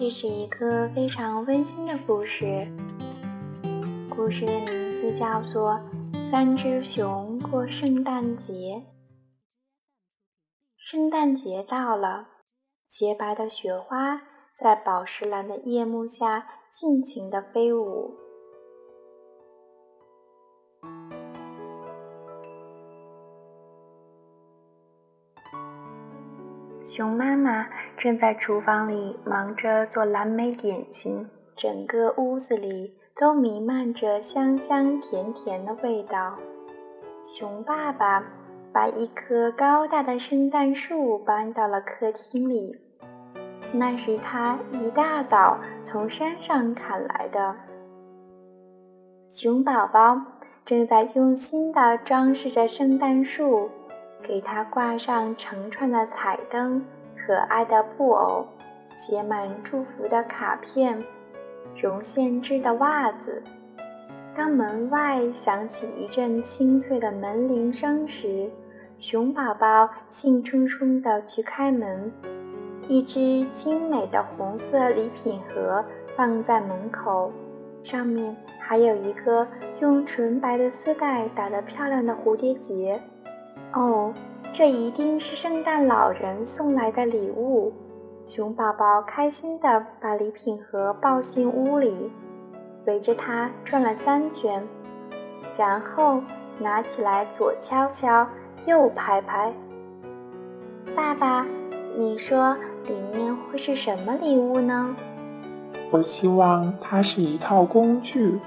这是一个非常温馨的故事，故事的名字叫做《三只熊过圣诞节》。圣诞节到了，洁白的雪花在宝石蓝的夜幕下尽情的飞舞。熊妈妈正在厨房里忙着做蓝莓点心，整个屋子里都弥漫着香香甜甜的味道。熊爸爸把一棵高大的圣诞树搬到了客厅里，那是他一大早从山上砍来的。熊宝宝正在用心地装饰着圣诞树。给它挂上成串的彩灯、可爱的布偶、写满祝福的卡片、绒线织的袜子。当门外响起一阵清脆的门铃声时，熊宝宝兴冲冲地去开门。一只精美的红色礼品盒放在门口，上面还有一个用纯白的丝带打得漂亮的蝴蝶结。哦，这一定是圣诞老人送来的礼物。熊宝宝开心地把礼品盒抱进屋里，围着它转了三圈，然后拿起来左敲敲，右拍拍。爸爸，你说里面会是什么礼物呢？我希望它是一套工具。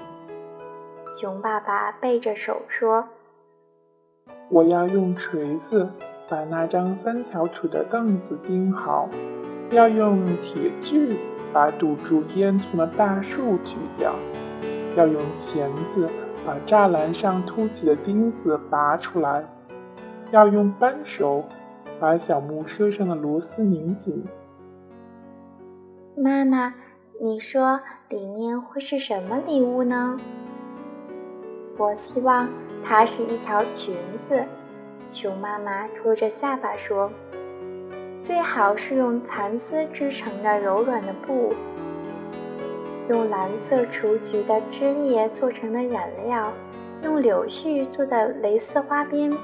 熊爸爸背着手说。我要用锤子把那张三条腿的凳子钉好，要用铁锯把堵住烟囱的大树锯掉，要用钳子把栅栏上凸起的钉子拔出来，要用扳手把小木车上的螺丝拧紧。妈妈，你说里面会是什么礼物呢？我希望。它是一条裙子，熊妈妈托着下巴说：“最好是用蚕丝织成的柔软的布，用蓝色雏菊的枝叶做成的染料，用柳絮做的蕾丝花边，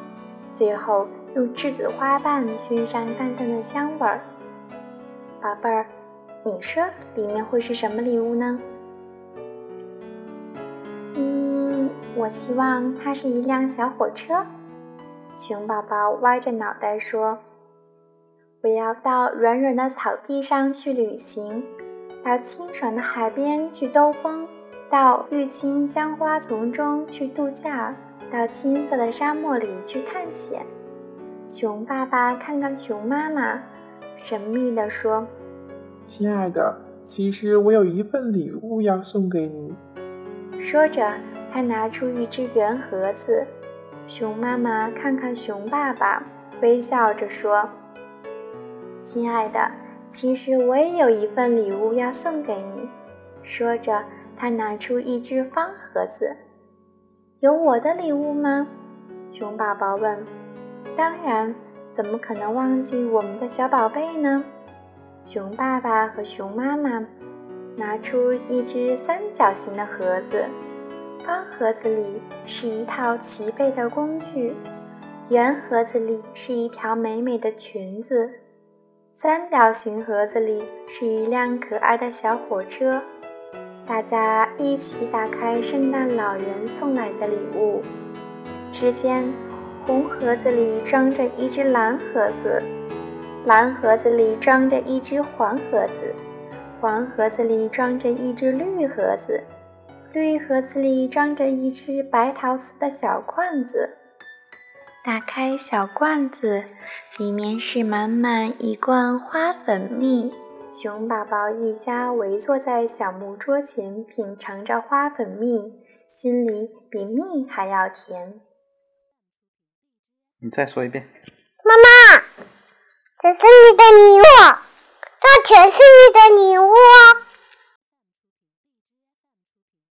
最后用栀子花瓣熏上淡淡的香味儿。”宝贝儿，你说里面会是什么礼物呢？我希望它是一辆小火车。熊宝宝歪着脑袋说：“我要到软软的草地上去旅行，到清爽的海边去兜风，到郁金香花丛中去度假，到青色的沙漠里去探险。”熊爸爸看看熊妈妈，神秘地说：“亲爱的，其实我有一份礼物要送给你。”说着。他拿出一只圆盒子，熊妈妈看看熊爸爸，微笑着说：“亲爱的，其实我也有一份礼物要送给你。”说着，他拿出一只方盒子。“有我的礼物吗？”熊宝宝问。“当然，怎么可能忘记我们的小宝贝呢？”熊爸爸和熊妈妈拿出一只三角形的盒子。方盒子里是一套齐备的工具，圆盒子里是一条美美的裙子，三角形盒子里是一辆可爱的小火车。大家一起打开圣诞老人送来的礼物。只见红盒子里装着一只蓝盒子，蓝盒子里装着一只黄盒子，黄盒子里装着一只绿盒子。绿盒子里装着一只白陶瓷的小罐子，打开小罐子，里面是满满一罐花粉蜜。熊宝宝一家围坐在小木桌前，品尝着花粉蜜，心里比蜜还要甜。你再说一遍，妈妈，这是你的礼物，这全是你的礼物。